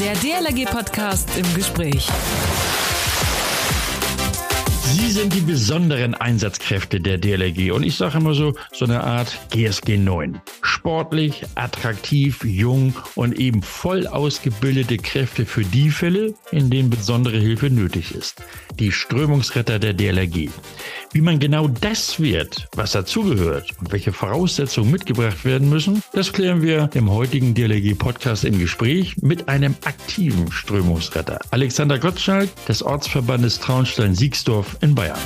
Der DLRG-Podcast im Gespräch. Sie sind die besonderen Einsatzkräfte der DLRG und ich sage immer so, so eine Art GSG 9. Sportlich, attraktiv, jung und eben voll ausgebildete Kräfte für die Fälle, in denen besondere Hilfe nötig ist. Die Strömungsretter der DLRG. Wie man genau das wird, was dazugehört und welche Voraussetzungen mitgebracht werden müssen, das klären wir im heutigen DLRG-Podcast im Gespräch mit einem aktiven Strömungsretter. Alexander Gottschalk des Ortsverbandes Traunstein-Siegsdorf in Bayern.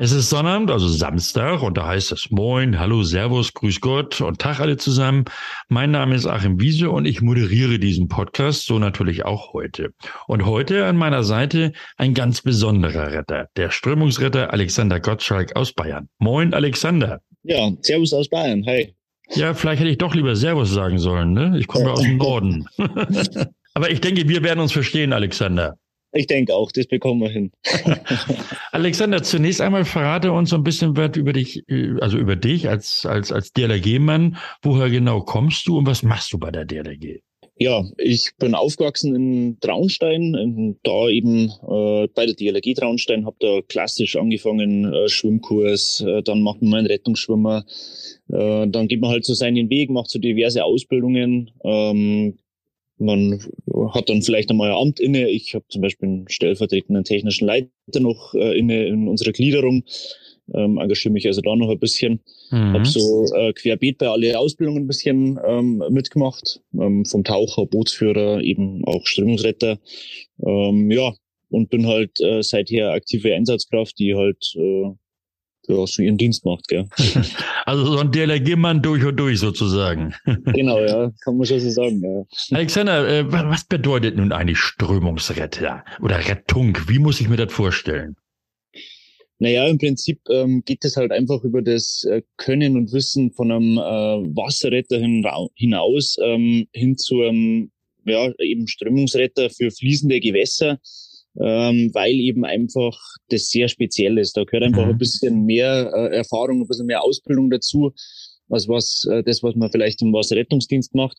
Es ist Sonnabend, also Samstag, und da heißt es Moin, Hallo, Servus, Grüß Gott und Tag alle zusammen. Mein Name ist Achim Wiese und ich moderiere diesen Podcast, so natürlich auch heute. Und heute an meiner Seite ein ganz besonderer Retter, der Strömungsretter Alexander Gottschalk aus Bayern. Moin, Alexander. Ja, Servus aus Bayern, hi. Ja, vielleicht hätte ich doch lieber Servus sagen sollen, ne? Ich komme ja aus dem Norden. Aber ich denke, wir werden uns verstehen, Alexander. Ich denke auch, das bekommen wir hin. Alexander, zunächst einmal verrate uns so ein bisschen was über dich, äh, also über dich als, als, als DLRG-Mann. Woher genau kommst du und was machst du bei der DLRG? Ja, ich bin aufgewachsen in Traunstein, da eben äh, bei der DLRG Traunstein, habe da klassisch angefangen, äh, Schwimmkurs, äh, dann macht man einen Rettungsschwimmer, äh, dann geht man halt so seinen Weg, macht so diverse Ausbildungen, ähm, man hat dann vielleicht einmal ein Amt inne. Ich habe zum Beispiel einen stellvertretenden technischen Leiter noch äh, inne in unserer Gliederung. Ähm, engagiere mich also da noch ein bisschen. Mhm. Habe so äh, querbeet bei alle Ausbildungen ein bisschen ähm, mitgemacht. Ähm, vom Taucher, Bootsführer, eben auch Strömungsretter. Ähm, ja, und bin halt äh, seither aktive Einsatzkraft, die halt äh, ja, so ihren Dienst macht, gell. Also so ein DLRG-Mann durch und durch sozusagen. Genau, ja, kann man schon so sagen, ja. Alexander, äh, was bedeutet nun eigentlich Strömungsretter oder Rettung? Wie muss ich mir das vorstellen? Naja, im Prinzip ähm, geht es halt einfach über das äh, Können und Wissen von einem äh, Wasserretter hin, hinaus ähm, hin zu einem ja, eben Strömungsretter für fließende Gewässer ähm, weil eben einfach das sehr speziell ist. Da gehört einfach mhm. ein bisschen mehr äh, Erfahrung, ein bisschen mehr Ausbildung dazu, als was äh, das, was man vielleicht im Wasserrettungsdienst macht.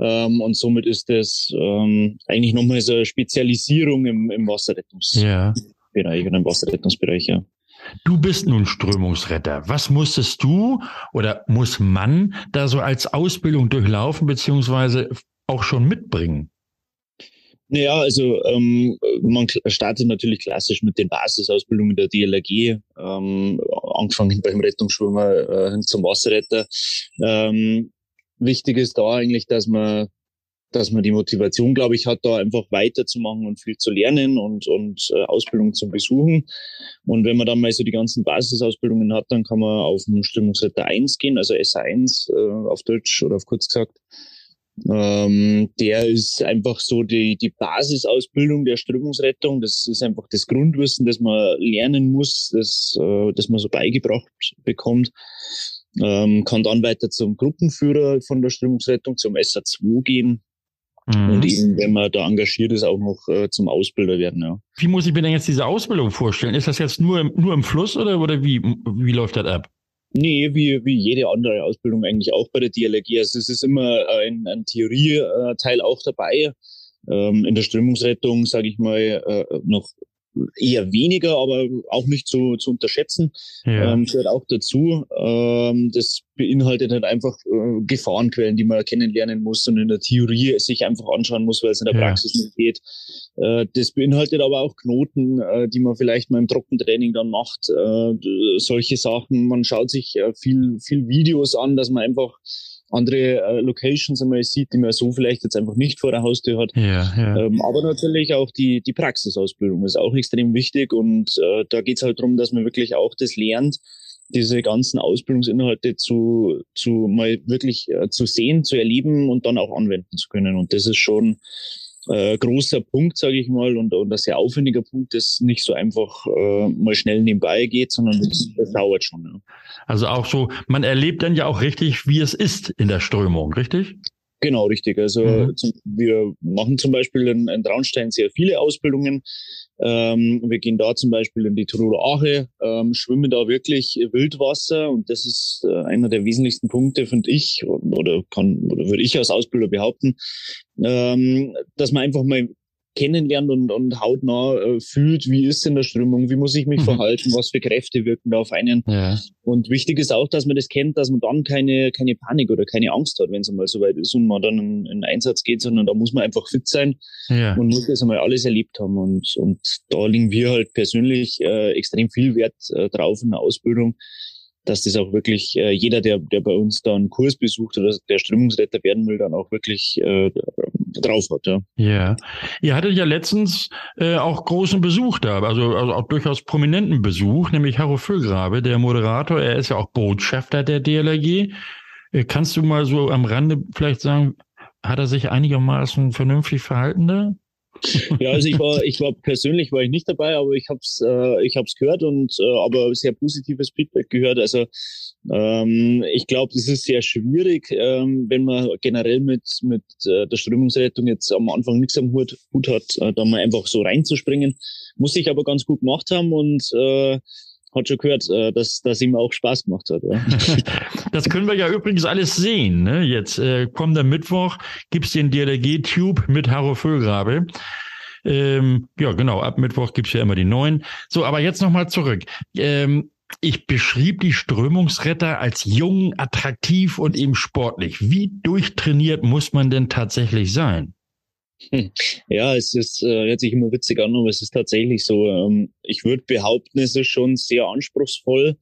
Ähm, und somit ist das ähm, eigentlich nochmal so eine Spezialisierung im, im Wasserrettungsbereich ja. oder im Wasserrettungsbereich, ja. Du bist nun Strömungsretter. Was musstest du oder muss man da so als Ausbildung durchlaufen, beziehungsweise auch schon mitbringen? Naja, also ähm, man startet natürlich klassisch mit den Basisausbildungen der DLRG, ähm, angefangen beim Rettungsschwimmer äh, zum Wasserretter. Ähm, wichtig ist da eigentlich, dass man dass man die Motivation, glaube ich, hat, da einfach weiterzumachen und viel zu lernen und, und äh, Ausbildung zu besuchen. Und wenn man dann mal so die ganzen Basisausbildungen hat, dann kann man auf den Strömungsretter 1 gehen, also SA1 äh, auf Deutsch oder auf kurz gesagt. Ähm, der ist einfach so die, die Basisausbildung der Strömungsrettung. Das ist einfach das Grundwissen, das man lernen muss, das, äh, das man so beigebracht bekommt. Ähm, kann dann weiter zum Gruppenführer von der Strömungsrettung, zum SA2 gehen. Mhm. Und eben, wenn man da engagiert ist, auch noch äh, zum Ausbilder werden. Ja. Wie muss ich mir denn jetzt diese Ausbildung vorstellen? Ist das jetzt nur, im, nur im Fluss oder, oder wie, wie läuft das ab? Nee, wie, wie jede andere Ausbildung eigentlich auch bei der DLRG. Also es ist immer ein, ein Theorieteil auch dabei. Ähm, in der Strömungsrettung, sage ich mal, äh, noch eher weniger, aber auch nicht zu, zu unterschätzen. Ja. Ähm, gehört auch dazu. Ähm, das beinhaltet halt einfach äh, Gefahrenquellen, die man kennenlernen muss und in der Theorie sich einfach anschauen muss, weil es in der ja. Praxis nicht geht. Äh, das beinhaltet aber auch Knoten, äh, die man vielleicht mal im Trockentraining dann macht. Äh, solche Sachen. Man schaut sich äh, viel, viel Videos an, dass man einfach andere äh, Locations einmal sieht, die man so vielleicht jetzt einfach nicht vor der Haustür hat. Ja, ja. Ähm, aber natürlich auch die, die Praxisausbildung ist auch extrem wichtig und äh, da geht's halt darum, dass man wirklich auch das lernt, diese ganzen Ausbildungsinhalte zu, zu mal wirklich äh, zu sehen, zu erleben und dann auch anwenden zu können. Und das ist schon äh, großer Punkt, sage ich mal, und, und ein sehr aufwendiger Punkt, das nicht so einfach äh, mal schnell nebenbei geht, sondern das, das dauert schon. Ja. Also auch so, man erlebt dann ja auch richtig, wie es ist in der Strömung, richtig? Genau, richtig. Also mhm. zum, wir machen zum Beispiel in, in Traunstein sehr viele Ausbildungen. Ähm, wir gehen da zum Beispiel in die Tiroler Ache, ähm, schwimmen da wirklich Wildwasser und das ist äh, einer der wesentlichsten Punkte, finde ich, oder kann oder würde ich als Ausbilder behaupten, ähm, dass man einfach mal kennenlernt und, und hautnah äh, fühlt, wie ist denn der Strömung, wie muss ich mich mhm. verhalten, was für Kräfte wirken da auf einen. Ja. Und wichtig ist auch, dass man das kennt, dass man dann keine, keine Panik oder keine Angst hat, wenn es einmal so weit ist und man dann in, in Einsatz geht, sondern da muss man einfach fit sein ja. und muss das einmal alles erlebt haben. Und, und da liegen wir halt persönlich äh, extrem viel Wert äh, drauf in der Ausbildung, dass das auch wirklich äh, jeder, der, der bei uns da einen Kurs besucht oder der Strömungsretter werden will, dann auch wirklich äh, drauf hat. Ja. ja. Ihr hattet ja letztens äh, auch großen Besuch da, also, also auch durchaus prominenten Besuch, nämlich Harro Füllgrabe, der Moderator. Er ist ja auch Botschafter der DLRG. Äh, kannst du mal so am Rande vielleicht sagen, hat er sich einigermaßen vernünftig verhalten da? Ja, also ich war, ich war persönlich war ich nicht dabei, aber ich habe es, äh, ich habe es gehört und äh, aber sehr positives Feedback gehört. Also ähm, ich glaube, es ist sehr schwierig, ähm, wenn man generell mit mit äh, der Strömungsrettung jetzt am Anfang nichts am Hut, Hut hat, äh, da mal einfach so reinzuspringen. Muss ich aber ganz gut gemacht haben und äh, hat schon gehört, äh, dass dass ihm auch Spaß gemacht hat. Ja. Das können wir ja übrigens alles sehen. Ne? Jetzt äh, kommender Mittwoch gibt's den DLRG-Tube mit Harro Füllgrabe. Ähm, ja, genau, ab Mittwoch gibt's ja immer die neuen. So, aber jetzt nochmal zurück. Ähm, ich beschrieb die Strömungsretter als jung, attraktiv und eben sportlich. Wie durchtrainiert muss man denn tatsächlich sein? Hm. Ja, es ist, äh, hört sich immer witzig an, aber es ist tatsächlich so. Ähm, ich würde behaupten, es ist schon sehr anspruchsvoll.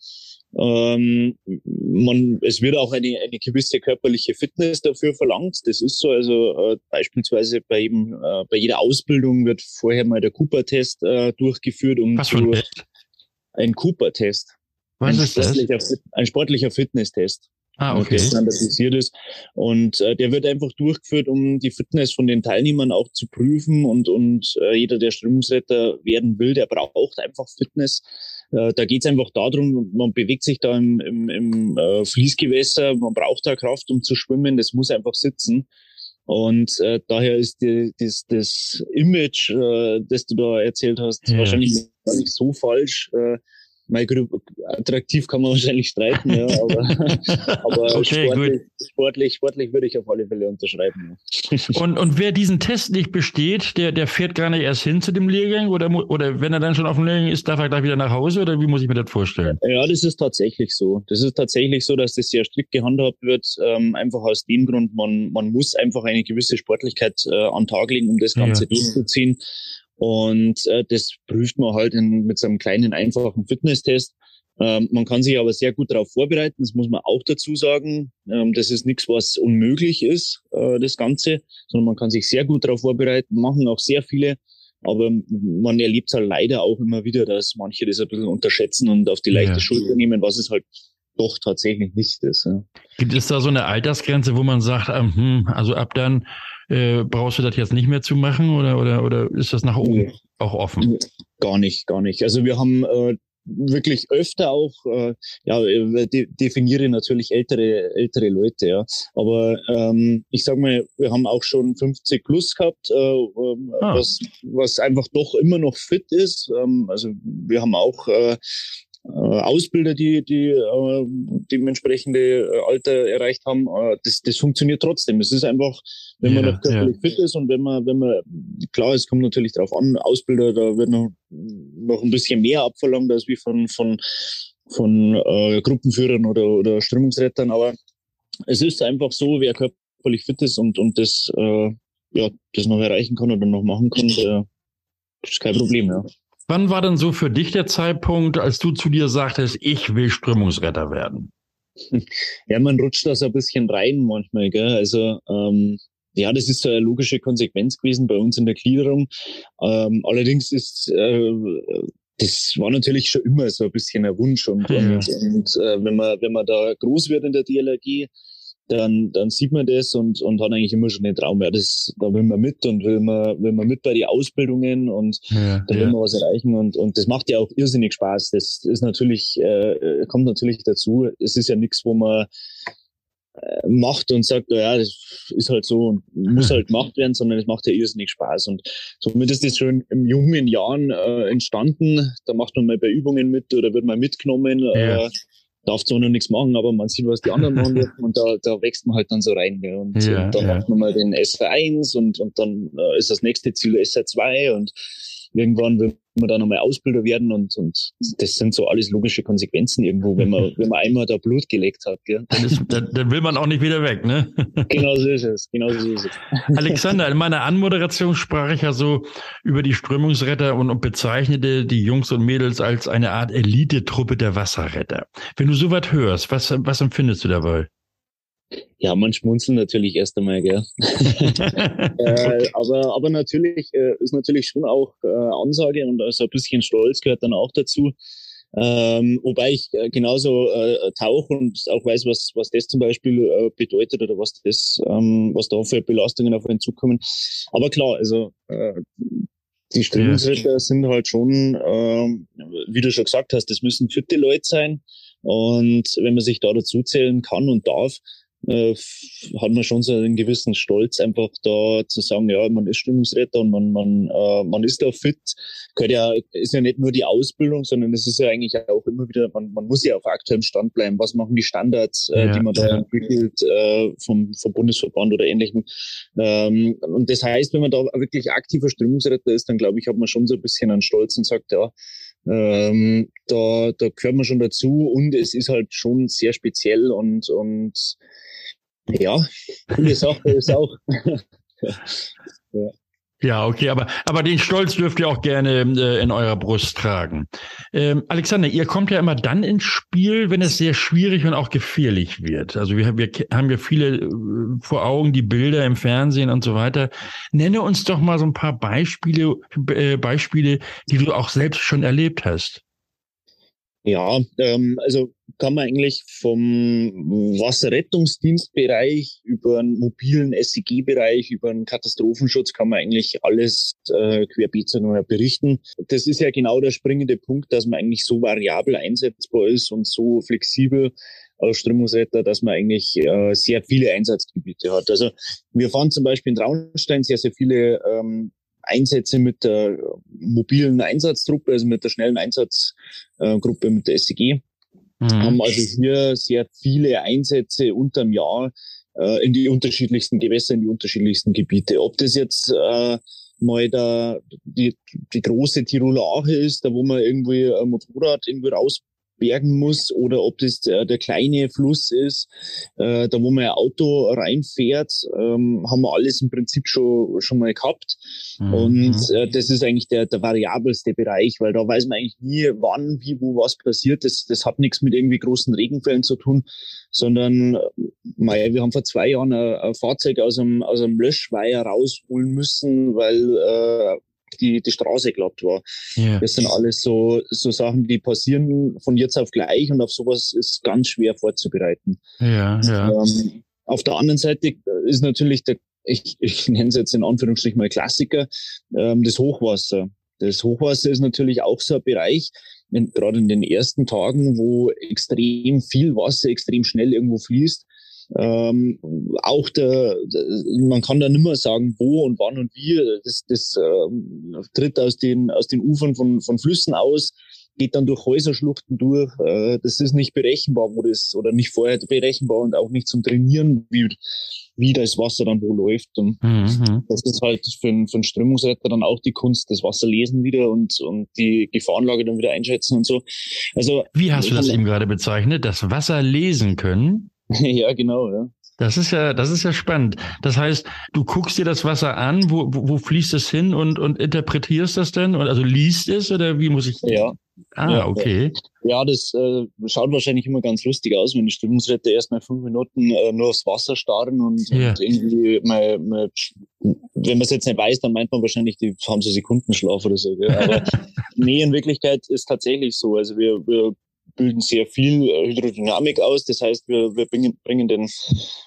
Ähm, man, es wird auch eine, eine gewisse körperliche Fitness dafür verlangt. Das ist so. Also äh, beispielsweise bei, jedem, äh, bei jeder Ausbildung wird vorher mal der Cooper-Test äh, durchgeführt, um Was ein, ein Cooper-Test. Was ein ist das? Ein sportlicher Fitnesstest ah, okay. der standardisiert ist. Und äh, der wird einfach durchgeführt, um die Fitness von den Teilnehmern auch zu prüfen. Und, und äh, jeder, der Strömungsretter werden will, der braucht einfach Fitness. Äh, da geht es einfach darum, man bewegt sich da im, im, im äh, Fließgewässer, man braucht da Kraft, um zu schwimmen, das muss einfach sitzen. Und äh, daher ist die, das, das Image, äh, das du da erzählt hast, ja. wahrscheinlich gar nicht so falsch. Äh, mein attraktiv kann man wahrscheinlich streiten, ja, aber, aber okay, sportlich, sportlich, sportlich würde ich auf alle Fälle unterschreiben. Und, und wer diesen Test nicht besteht, der, der fährt gar nicht erst hin zu dem Lehrgang oder, oder wenn er dann schon auf dem Lehrgang ist, darf er gleich wieder nach Hause oder wie muss ich mir das vorstellen? Ja, das ist tatsächlich so. Das ist tatsächlich so, dass das sehr strikt gehandhabt wird, ähm, einfach aus dem Grund, man, man muss einfach eine gewisse Sportlichkeit äh, an Tag legen, um das Ganze ja. durchzuziehen. Und äh, das prüft man halt in, mit so einem kleinen, einfachen Fitnesstest. Ähm, man kann sich aber sehr gut darauf vorbereiten, das muss man auch dazu sagen. Ähm, das ist nichts, was unmöglich ist, äh, das Ganze, sondern man kann sich sehr gut darauf vorbereiten, machen auch sehr viele. Aber man erlebt halt leider auch immer wieder, dass manche das ein bisschen unterschätzen und auf die leichte ja. Schulter nehmen, was es halt doch tatsächlich nicht ist. Ja. Gibt es da so eine Altersgrenze, wo man sagt, ähm, hm, also ab dann äh, brauchst du das jetzt nicht mehr zu machen oder, oder, oder ist das nach oben auch offen? Gar nicht, gar nicht. Also wir haben äh, wirklich öfter auch, äh, ja, de definiere natürlich ältere, ältere Leute, ja. Aber ähm, ich sag mal, wir haben auch schon 50 plus gehabt, äh, ähm, ah. was, was einfach doch immer noch fit ist. Ähm, also wir haben auch äh, Ausbilder, die, die äh, dementsprechende äh, Alter erreicht haben, äh, das, das funktioniert trotzdem. Es ist einfach, wenn man ja, noch körperlich ja. fit ist und wenn man, wenn man, klar, es kommt natürlich darauf an, Ausbilder, da wird noch, noch ein bisschen mehr abverlangt als wie von, von, von äh, Gruppenführern oder, oder Strömungsrettern, aber es ist einfach so, wer körperlich fit ist und, und das, äh, ja, das noch erreichen kann oder noch machen kann, der, ist kein Problem, ja. Wann war denn so für dich der Zeitpunkt, als du zu dir sagtest, ich will Strömungsretter werden? Ja, man rutscht da so ein bisschen rein manchmal, gell? Also ähm, ja, das ist so eine logische Konsequenz gewesen bei uns in der Gliederung. Ähm, allerdings ist äh, das war natürlich schon immer so ein bisschen ein Wunsch und, ja. und, und äh, wenn man wenn man da groß wird in der DLRG, dann, dann sieht man das und, und hat eigentlich immer schon den Traum, ja, das, da will man mit und will man, will man mit bei die Ausbildungen und ja, da will ja. man was erreichen und, und das macht ja auch irrsinnig Spaß. Das ist natürlich, äh, kommt natürlich dazu. Es ist ja nichts, wo man äh, macht und sagt, ja, das ist halt so und muss halt gemacht werden, sondern es macht ja irrsinnig Spaß. Und somit ist das schon in jungen Jahren äh, entstanden. Da macht man mal bei Übungen mit oder wird mal mitgenommen. Ja. Äh, darf zwar noch nichts machen, aber man sieht, was die anderen machen und da, da wächst man halt dann so rein. Gell? Und, ja, und dann ja. macht man mal den SR1 und, und dann äh, ist das nächste Ziel SR2 und irgendwann will man da nochmal Ausbilder werden und, und das sind so alles logische Konsequenzen irgendwo, wenn man, wenn man einmal da Blut gelegt hat. Gell? Dann, ist, dann, dann will man auch nicht wieder weg, ne? Genau so ist es, genau so ist es. Alexander, in meiner Anmoderation sprach ich ja so über die Strömungsretter und, und bezeichnete die Jungs und Mädels als eine Art Elite-Truppe der Wasserretter. Wenn du sowas hörst, was, was empfindest du dabei? Ja, man schmunzelt natürlich erst einmal, gell. äh, aber, aber natürlich äh, ist natürlich schon auch äh, Ansage und also ein bisschen Stolz gehört dann auch dazu. Ähm, wobei ich äh, genauso äh, tauche und auch weiß, was, was das zum Beispiel äh, bedeutet oder was das, ähm, was da für Belastungen auf einen zukommen. Aber klar, also äh, die Strömungsretter ja. sind halt schon, äh, wie du schon gesagt hast, das müssen fitte Leute sein. Und wenn man sich da dazu zählen kann und darf, äh, hat man schon so einen gewissen Stolz, einfach da zu sagen, ja, man ist Stimmungsretter und man, man, äh, man ist da fit. Gehört ja, ist ja nicht nur die Ausbildung, sondern es ist ja eigentlich auch immer wieder, man, man muss ja auf aktuellem Stand bleiben. Was machen die Standards, äh, ja, die man da ja. entwickelt äh, vom, vom Bundesverband oder ähnlichem? Ähm, und das heißt, wenn man da wirklich aktiver Stimmungsretter ist, dann glaube ich, hat man schon so ein bisschen einen Stolz und sagt, ja, ähm, da, da gehört man schon dazu und es ist halt schon sehr speziell und, und ja, coole Sache ist auch. ja. Ja, okay, aber, aber den Stolz dürft ihr auch gerne äh, in eurer Brust tragen. Ähm, Alexander, ihr kommt ja immer dann ins Spiel, wenn es sehr schwierig und auch gefährlich wird. Also wir, wir haben ja viele äh, vor Augen, die Bilder im Fernsehen und so weiter. Nenne uns doch mal so ein paar Beispiele, äh, Beispiele, die du auch selbst schon erlebt hast. Ja, ähm, also kann man eigentlich vom Wasserrettungsdienstbereich über einen mobilen SEG-Bereich, über einen Katastrophenschutz kann man eigentlich alles äh, querbeet berichten. Das ist ja genau der springende Punkt, dass man eigentlich so variabel einsetzbar ist und so flexibel als Strömungsretter, dass man eigentlich äh, sehr viele Einsatzgebiete hat. Also wir fahren zum Beispiel in Traunstein sehr, sehr viele ähm, Einsätze mit der mobilen Einsatztruppe, also mit der schnellen Einsatzgruppe, mit der SEG. Mhm. Haben also hier sehr viele Einsätze unterm Jahr äh, in die unterschiedlichsten Gewässer, in die unterschiedlichsten Gebiete. Ob das jetzt äh, mal da die, die große Tiroler Ache ist, da wo man irgendwie ein Motorrad irgendwie raus bergen muss oder ob das der, der kleine Fluss ist, äh, da wo man ein Auto reinfährt, ähm, haben wir alles im Prinzip schon, schon mal gehabt. Mhm. Und äh, das ist eigentlich der, der variabelste Bereich, weil da weiß man eigentlich nie, wann, wie, wo was passiert. Das, das hat nichts mit irgendwie großen Regenfällen zu tun, sondern mei, wir haben vor zwei Jahren ein, ein Fahrzeug aus einem, aus einem Löschweiher rausholen müssen, weil äh, die, die Straße glatt war. Yeah. Das sind alles so, so Sachen, die passieren von jetzt auf gleich und auf sowas ist ganz schwer vorzubereiten. Ja, ja. Ähm, auf der anderen Seite ist natürlich der, ich, ich nenne es jetzt in Anführungsstrichen mal Klassiker, ähm, das Hochwasser. Das Hochwasser ist natürlich auch so ein Bereich, in, gerade in den ersten Tagen, wo extrem viel Wasser extrem schnell irgendwo fließt, ähm, auch der, man kann da nimmer sagen, wo und wann und wie. Das, das äh, tritt aus den, aus den Ufern von, von Flüssen aus, geht dann durch Häuserschluchten durch. Äh, das ist nicht berechenbar, wo das, oder nicht vorher berechenbar und auch nicht zum Trainieren, wie, wie das Wasser dann wo läuft. Und mhm. das ist halt für, einen, für einen Strömungsretter dann auch die Kunst, das Wasser lesen wieder und, und die Gefahrenlage dann wieder einschätzen und so. Also, wie hast du das eben gerade bezeichnet? Das Wasser lesen können? ja, genau, ja. Das ist ja, das ist ja spannend. Das heißt, du guckst dir das Wasser an, wo, wo, wo fließt es hin und, und interpretierst das denn? Und also liest es oder wie muss ich? Ja. Ah, ja, okay. Ja, das äh, schaut wahrscheinlich immer ganz lustig aus, wenn die Stimmungsretter erst mal fünf Minuten äh, nur aufs Wasser starren und, ja. und irgendwie mal, mal wenn man es jetzt nicht weiß, dann meint man wahrscheinlich, die haben so Sekundenschlaf oder so. Gell? Aber nee, in Wirklichkeit ist tatsächlich so. Also wir, wir bilden sehr viel äh, Hydrodynamik aus. Das heißt, wir, wir bringen, bringen den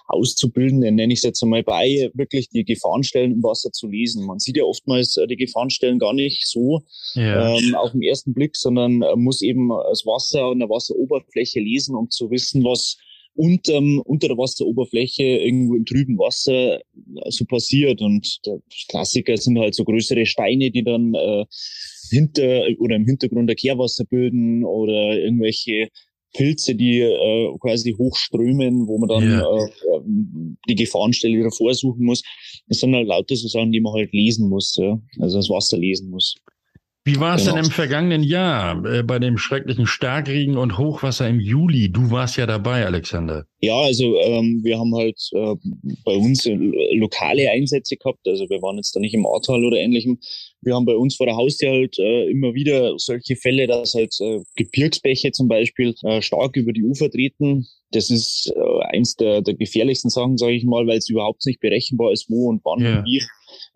Auszubildenden, nenne ich es jetzt einmal bei, wirklich die Gefahrenstellen im Wasser zu lesen. Man sieht ja oftmals äh, die Gefahrenstellen gar nicht so ja. ähm, auf den ersten Blick, sondern muss eben das Wasser und der Wasseroberfläche lesen, um zu wissen, was unterm, unter der Wasseroberfläche irgendwo im trüben Wasser so passiert. Und der Klassiker sind halt so größere Steine, die dann äh, hinter oder im Hintergrund der Kehrwasser bilden oder irgendwelche Pilze, die äh, quasi hochströmen, wo man dann ja. äh, die Gefahrenstelle wieder vorsuchen muss. Das sind halt lauter so Sachen, die man halt lesen muss, ja? also das Wasser lesen muss. Wie war es genau. denn im vergangenen Jahr äh, bei dem schrecklichen Starkregen und Hochwasser im Juli? Du warst ja dabei, Alexander. Ja, also ähm, wir haben halt äh, bei uns äh, lokale Einsätze gehabt. Also wir waren jetzt da nicht im Ahrtal oder ähnlichem. Wir haben bei uns vor der Haustür halt äh, immer wieder solche Fälle, dass halt äh, Gebirgsbäche zum Beispiel äh, stark über die Ufer treten. Das ist eins der, der gefährlichsten Sachen, sage ich mal, weil es überhaupt nicht berechenbar ist, wo und wann ja. und wie.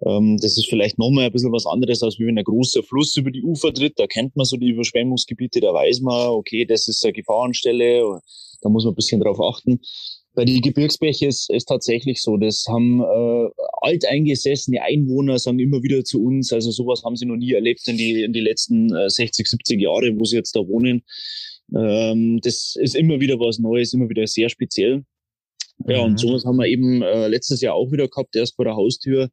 Ähm, das ist vielleicht nochmal ein bisschen was anderes, als wenn ein großer Fluss über die Ufer tritt. Da kennt man so die Überschwemmungsgebiete, da weiß man, okay, das ist eine Gefahrenstelle, da muss man ein bisschen drauf achten. Bei den Gebirgsbächen ist es tatsächlich so, das haben äh, alteingesessene Einwohner sagen immer wieder zu uns, also sowas haben sie noch nie erlebt in die, in die letzten äh, 60, 70 Jahre, wo sie jetzt da wohnen. Ähm, das ist immer wieder was Neues, immer wieder sehr speziell. Ja, mhm. und sowas haben wir eben äh, letztes Jahr auch wieder gehabt, erst vor der Haustür.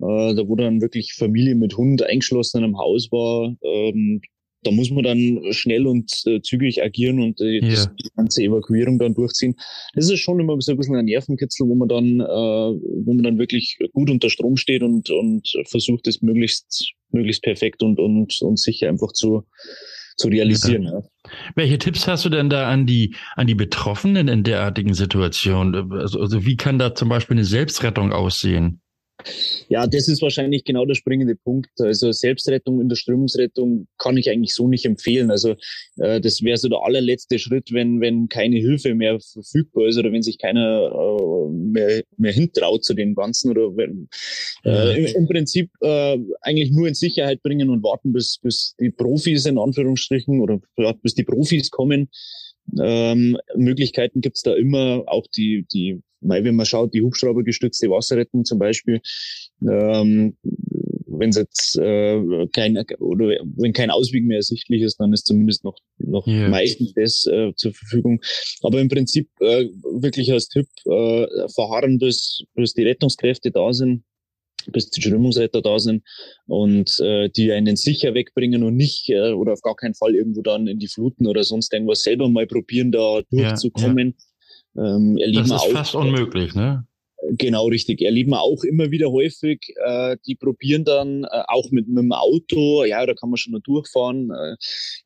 Äh, da wo dann wirklich Familie mit Hund eingeschlossen in einem Haus war. Ähm, da muss man dann schnell und äh, zügig agieren und äh, ja. die ganze Evakuierung dann durchziehen. Das ist schon immer so ein bisschen ein Nervenkitzel, wo man dann, äh, wo man dann wirklich gut unter Strom steht und, und versucht, es möglichst, möglichst perfekt und, und, und sicher einfach zu, zu realisieren. Ja. Welche Tipps hast du denn da an die, an die Betroffenen in derartigen Situationen? Also, also wie kann da zum Beispiel eine Selbstrettung aussehen? Ja, das ist wahrscheinlich genau der springende Punkt. Also Selbstrettung in der Strömungsrettung kann ich eigentlich so nicht empfehlen. Also äh, das wäre so der allerletzte Schritt, wenn wenn keine Hilfe mehr verfügbar ist oder wenn sich keiner äh, mehr mehr hintraut zu dem Ganzen oder wenn, äh, im, im, Prinzip äh, eigentlich nur in Sicherheit bringen und warten, bis bis die Profis in Anführungsstrichen oder bis die Profis kommen. Ähm, Möglichkeiten gibt's da immer, auch die, die, wenn man schaut, die Hubschraubergestützte Wasserrettung zum Beispiel, ähm, wenn es jetzt äh, kein oder wenn kein Ausweg mehr ersichtlich ist, dann ist zumindest noch noch yeah. meistens das äh, zur Verfügung. Aber im Prinzip äh, wirklich als Tipp äh, verharren, bis bis die Rettungskräfte da sind bis die Strömungsretter da sind und äh, die einen sicher wegbringen und nicht äh, oder auf gar keinen Fall irgendwo dann in die Fluten oder sonst irgendwas selber mal probieren, da durchzukommen. Ja, ja. Ähm, das ist auch, fast unmöglich, ne? Genau, richtig. Erleben wir auch immer wieder häufig. Äh, die probieren dann äh, auch mit, mit dem Auto, ja, da kann man schon mal durchfahren. Äh,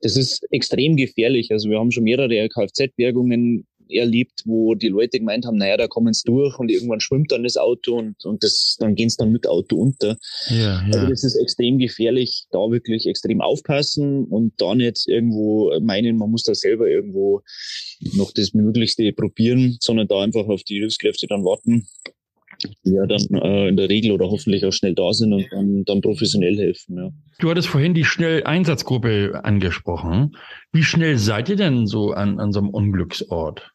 das ist extrem gefährlich. Also wir haben schon mehrere Kfz-Bergungen erlebt, wo die Leute gemeint haben, naja, da kommen sie durch und irgendwann schwimmt dann das Auto und, und das, dann gehen sie dann mit Auto unter. Ja, ja. Also das ist extrem gefährlich, da wirklich extrem aufpassen und da nicht irgendwo meinen, man muss da selber irgendwo noch das Möglichste probieren, sondern da einfach auf die Hilfskräfte dann warten die ja dann äh, in der Regel oder hoffentlich auch schnell da sind und dann, dann professionell helfen. Ja. Du hattest vorhin die Schnelleinsatzgruppe angesprochen. Wie schnell seid ihr denn so an, an so einem Unglücksort?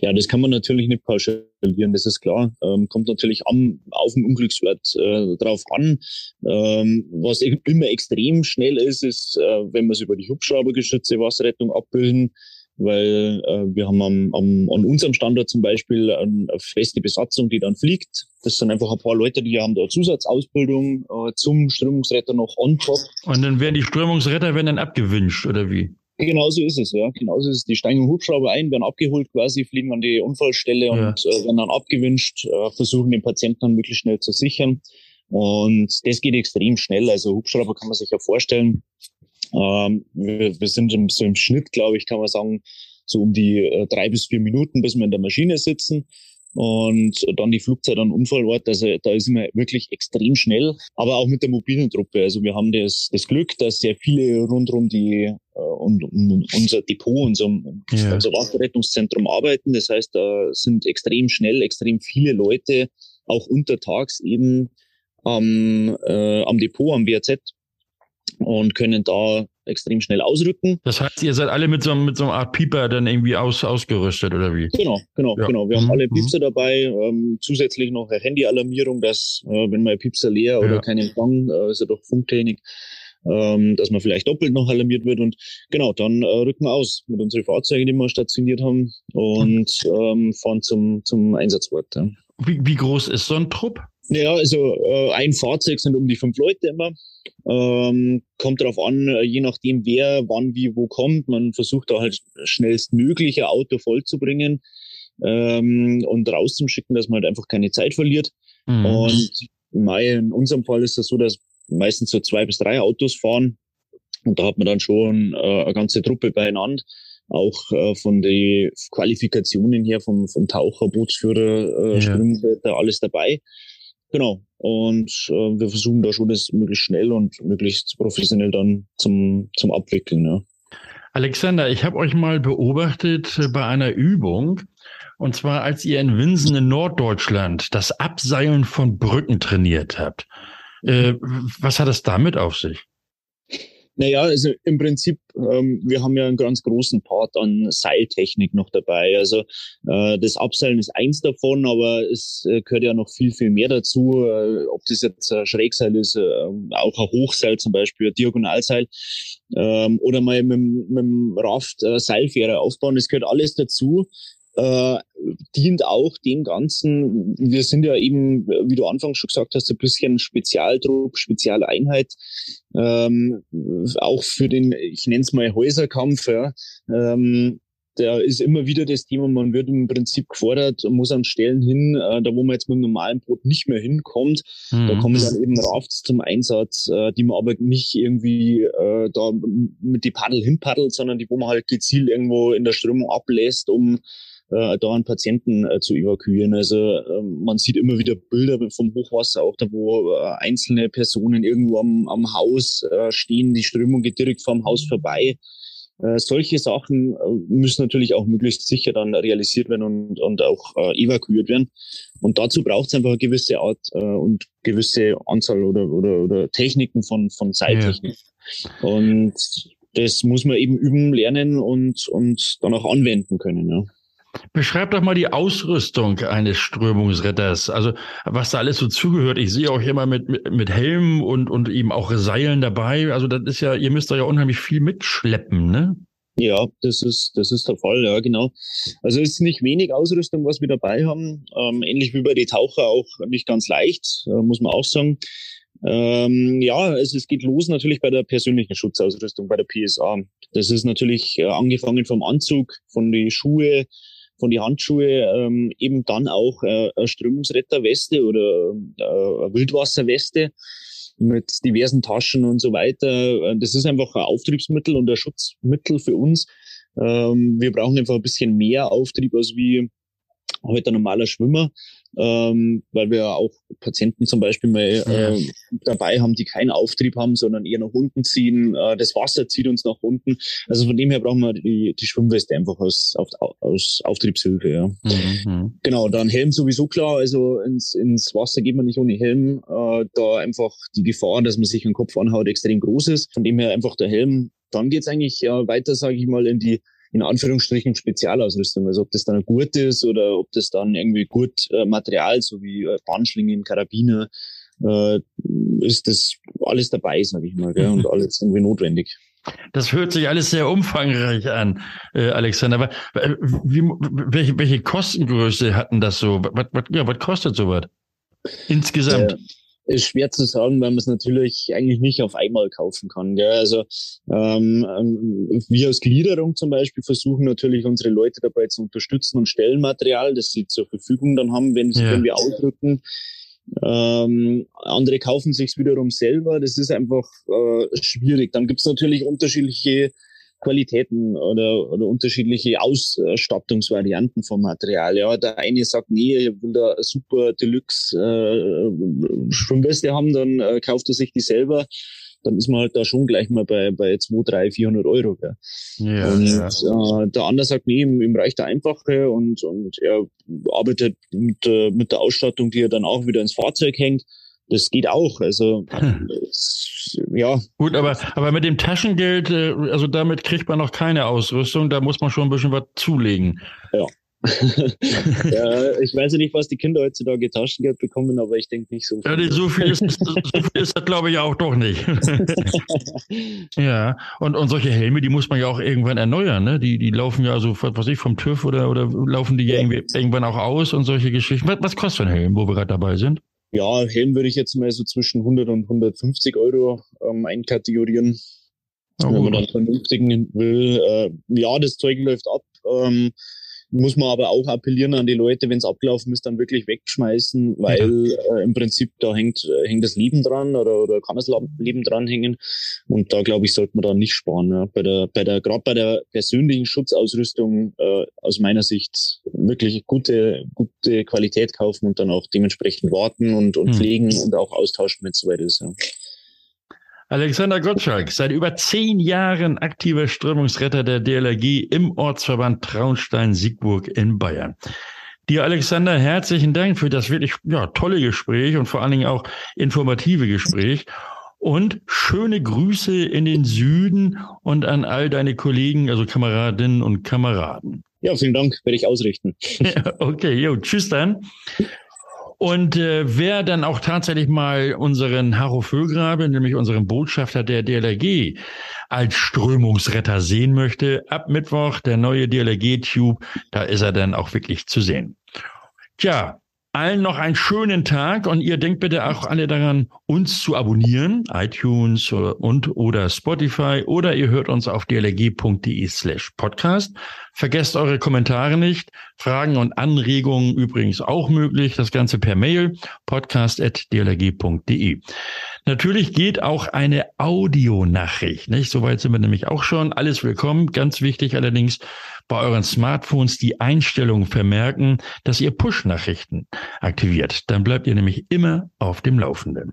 Ja, das kann man natürlich nicht pauschalieren, das ist klar. Ähm, kommt natürlich am, auf den Unglückswert äh, drauf an. Ähm, was e-, immer extrem schnell ist, ist, äh, wenn wir es über die Hubschraubergeschütze Wasserrettung abbilden, weil äh, wir haben am, am, an unserem Standort zum Beispiel eine feste Besatzung, die dann fliegt. Das sind einfach ein paar Leute, die haben da Zusatzausbildung äh, zum Strömungsretter noch on top. Und dann werden die Strömungsretter werden dann abgewünscht, oder wie? Genauso ist es, ja. Genauso ist es. Die steigen im Hubschrauber ein, werden abgeholt quasi, fliegen an die Unfallstelle ja. und äh, werden dann abgewünscht, äh, versuchen den Patienten dann möglichst schnell zu sichern. Und das geht extrem schnell. Also Hubschrauber kann man sich ja vorstellen. Ähm, wir, wir sind im, so im Schnitt, glaube ich, kann man sagen, so um die äh, drei bis vier Minuten, bis wir in der Maschine sitzen und dann die Flugzeit an Unfallort. Also da ist immer wirklich extrem schnell, aber auch mit der mobilen Truppe. Also wir haben das, das Glück, dass sehr viele rundherum die äh, und, und unser Depot, unser, ja. unser Wasserrettungszentrum arbeiten. Das heißt, da sind extrem schnell, extrem viele Leute auch untertags eben am, äh, am Depot, am WRZ und können da extrem schnell ausrücken. Das heißt, ihr seid alle mit so, mit so einer Art Pieper dann irgendwie aus, ausgerüstet, oder wie? Genau, genau, ja. genau. Wir mhm. haben alle Piepser dabei, ähm, zusätzlich noch eine Handyalarmierung, dass, äh, wenn mein Piepser leer ja. oder kein Empfang, äh, ist ja doch Funktechnik, ähm, dass man vielleicht doppelt noch alarmiert wird. Und genau, dann äh, rücken wir aus mit unseren Fahrzeugen, die wir stationiert haben und ähm, fahren zum, zum Einsatzort. Ja. Wie, wie groß ist so ein Trupp? Ja, also äh, ein Fahrzeug sind um die fünf Leute immer. Ähm, kommt darauf an, äh, je nachdem wer wann wie wo kommt. Man versucht da halt schnellstmöglich ein Auto vollzubringen ähm, und rauszuschicken, dass man halt einfach keine Zeit verliert. Mhm. Und in unserem Fall ist das so, dass meistens so zwei bis drei Autos fahren. Und da hat man dann schon äh, eine ganze Truppe beieinander. Auch äh, von den Qualifikationen her, vom, vom Taucher, Bootsführer, äh, ja. alles dabei. Genau. Und äh, wir versuchen da schon das möglichst schnell und möglichst professionell dann zum, zum Abwickeln. Ja. Alexander, ich habe euch mal beobachtet äh, bei einer Übung. Und zwar, als ihr in Winsen in Norddeutschland das Abseilen von Brücken trainiert habt. Äh, was hat es damit auf sich? Naja, also im Prinzip, ähm, wir haben ja einen ganz großen Part an Seiltechnik noch dabei. Also äh, das Abseilen ist eins davon, aber es äh, gehört ja noch viel, viel mehr dazu. Äh, ob das jetzt ein Schrägseil ist, äh, auch ein Hochseil zum Beispiel, ein Diagonalseil ähm, oder mal mit, mit dem Raft äh, Seilfähre aufbauen, das gehört alles dazu äh, dient auch dem Ganzen, wir sind ja eben, wie du anfangs schon gesagt hast, ein bisschen Spezialdruck, Spezialeinheit, ähm, auch für den, ich nenne es mal Häuserkampf, ja, ähm, da ist immer wieder das Thema, man wird im Prinzip gefordert, muss an Stellen hin, äh, da wo man jetzt mit dem normalen Boot nicht mehr hinkommt, mhm. da kommen dann eben Rafts zum Einsatz, äh, die man aber nicht irgendwie äh, da mit die Paddel hinpaddelt, sondern die, wo man halt gezielt irgendwo in der Strömung ablässt, um äh, da einen Patienten äh, zu evakuieren. Also äh, man sieht immer wieder Bilder vom Hochwasser, auch da, wo äh, einzelne Personen irgendwo am, am Haus äh, stehen, die Strömung geht direkt vom Haus vorbei. Äh, solche Sachen äh, müssen natürlich auch möglichst sicher dann realisiert werden und, und auch äh, evakuiert werden. Und dazu braucht es einfach eine gewisse Art äh, und gewisse Anzahl oder, oder, oder Techniken von, von Seiltechnik. Ja. Und das muss man eben üben, lernen und, und dann auch anwenden können. Ja. Beschreib doch mal die Ausrüstung eines Strömungsretters. Also was da alles so zugehört. Ich sehe auch immer mit, mit, mit Helm und, und eben auch Seilen dabei. Also das ist ja, ihr müsst da ja unheimlich viel mitschleppen, ne? Ja, das ist, das ist der Fall, ja, genau. Also es ist nicht wenig Ausrüstung, was wir dabei haben. Ähm, ähnlich wie bei den Taucher auch nicht ganz leicht, äh, muss man auch sagen. Ähm, ja, es, es geht los natürlich bei der persönlichen Schutzausrüstung, bei der PSA. Das ist natürlich äh, angefangen vom Anzug, von den Schuhe, von die Handschuhe ähm, eben dann auch äh, eine Strömungsretterweste oder äh, eine Wildwasserweste mit diversen Taschen und so weiter. Das ist einfach ein Auftriebsmittel und ein Schutzmittel für uns. Ähm, wir brauchen einfach ein bisschen mehr Auftrieb als wie heute ein normaler Schwimmer ähm, weil wir auch Patienten zum Beispiel mal äh, dabei haben, die keinen Auftrieb haben, sondern eher nach unten ziehen. Äh, das Wasser zieht uns nach unten. Also von dem her brauchen wir die, die Schwimmweste einfach aus, aus, aus Auftriebshilfe. Ja. Mhm. Genau, dann Helm sowieso klar. Also ins, ins Wasser geht man nicht ohne Helm. Äh, da einfach die Gefahr, dass man sich den Kopf anhaut, extrem groß ist. Von dem her einfach der Helm. Dann geht's eigentlich ja, weiter, sage ich mal, in die in Anführungsstrichen Spezialausrüstung. Also ob das dann ein Gurt ist oder ob das dann irgendwie Gurtmaterial, äh, so wie äh, Bahnschlingen, Karabiner, äh, ist das alles dabei, sage ich mal, gell, und alles irgendwie notwendig. Das hört sich alles sehr umfangreich an, äh, Alexander. Aber äh, wie, welche, welche Kostengröße hatten das so? Was, was, ja, was kostet sowas insgesamt? Ist schwer zu sagen, weil man es natürlich eigentlich nicht auf einmal kaufen kann. Gell? Also ähm, ähm, wir als Gliederung zum Beispiel versuchen natürlich unsere Leute dabei zu unterstützen und Stellenmaterial, das sie zur Verfügung dann haben, wenn, sie, ja. wenn wir ausdrücken. Ähm, andere kaufen sich's wiederum selber. Das ist einfach äh, schwierig. Dann gibt's natürlich unterschiedliche Qualitäten oder, oder unterschiedliche Ausstattungsvarianten vom Material. Ja, der eine sagt, nee, ich will da super Deluxe äh, Schwimmweste haben, dann äh, kauft er sich die selber. Dann ist man halt da schon gleich mal bei, bei 2, 3, 400 Euro. Gell? Ja, und ja. Äh, der andere sagt, nee, ihm, ihm reicht der einfache und, und er arbeitet mit, äh, mit der Ausstattung, die er dann auch wieder ins Fahrzeug hängt das geht auch. Also ja. Gut, aber, aber mit dem Taschengeld, äh, also damit kriegt man noch keine Ausrüstung, da muss man schon ein bisschen was zulegen. Ja. ja, ich weiß ja nicht, was die Kinder heutzutage Taschengeld bekommen, aber ich denke nicht so viel. Ja, so viel ist, so viel ist das, glaube ich, auch doch nicht. ja, und, und solche Helme, die muss man ja auch irgendwann erneuern, ne? Die, die laufen ja so, was weiß ich, vom TÜV oder, oder laufen die ja. irgendwie irgendwann auch aus und solche Geschichten. Was, was kostet ein Helm, wo wir gerade dabei sind? Ja, Helm würde ich jetzt mal so zwischen 100 und 150 Euro ähm, einkategorieren. Oh, wenn man dann vernünftigen will. Äh, ja, das Zeug läuft ab. Ähm, muss man aber auch appellieren an die Leute, wenn es abgelaufen ist, dann wirklich wegschmeißen, weil ja. äh, im Prinzip da hängt, äh, hängt das Leben dran oder, oder kann das Leben dran hängen. Und da glaube ich, sollte man da nicht sparen. Ja. Bei der, bei der, gerade bei der persönlichen Schutzausrüstung äh, aus meiner Sicht wirklich gute, gute Qualität kaufen und dann auch dementsprechend warten und, und hm. pflegen und auch austauschen, wenn es soweit ist. Ja. Alexander Gottschalk, seit über zehn Jahren aktiver Strömungsretter der DLRG im Ortsverband Traunstein-Siegburg in Bayern. Dir, Alexander, herzlichen Dank für das wirklich ja, tolle Gespräch und vor allen Dingen auch informative Gespräch. Und schöne Grüße in den Süden und an all deine Kollegen, also Kameradinnen und Kameraden. Ja, vielen Dank, werde ich ausrichten. okay, jo, tschüss dann. Und äh, wer dann auch tatsächlich mal unseren Harro Vögrabe, nämlich unseren Botschafter der DLRG, als Strömungsretter sehen möchte, ab Mittwoch der neue DLRG-Tube, da ist er dann auch wirklich zu sehen. Tja, allen noch einen schönen Tag und ihr denkt bitte auch alle daran, uns zu abonnieren, iTunes und oder Spotify oder ihr hört uns auf dlg.de slash podcast. Vergesst eure Kommentare nicht. Fragen und Anregungen übrigens auch möglich. Das Ganze per Mail podcast.dlg.de. Natürlich geht auch eine Audionachricht. Nicht? Soweit sind wir nämlich auch schon. Alles willkommen. Ganz wichtig allerdings bei euren Smartphones die Einstellung vermerken, dass ihr Push-Nachrichten aktiviert. Dann bleibt ihr nämlich immer auf dem Laufenden.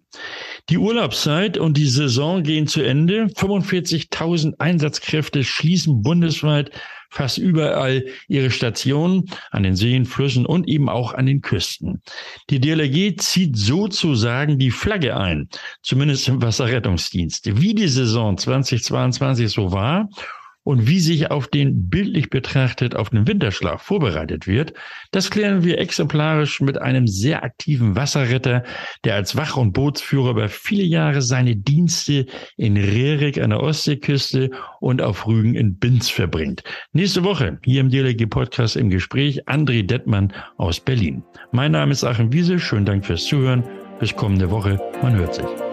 Die Urlaubszeit und die Saison gehen zu Ende. 45.000 Einsatzkräfte schließen bundesweit fast überall ihre Stationen an den Seen, Flüssen und eben auch an den Küsten. Die DLRG zieht sozusagen die Flagge ein, zumindest im Wasserrettungsdienst. Wie die Saison 2022 so war und wie sich auf den bildlich betrachtet auf den Winterschlaf vorbereitet wird, das klären wir exemplarisch mit einem sehr aktiven Wasserretter, der als Wach- und Bootsführer über viele Jahre seine Dienste in Rerik an der Ostseeküste und auf Rügen in Binz verbringt. Nächste Woche hier im DLG Podcast im Gespräch André Dettmann aus Berlin. Mein Name ist Achim Wiese. Schönen Dank fürs Zuhören. Bis kommende Woche. Man hört sich.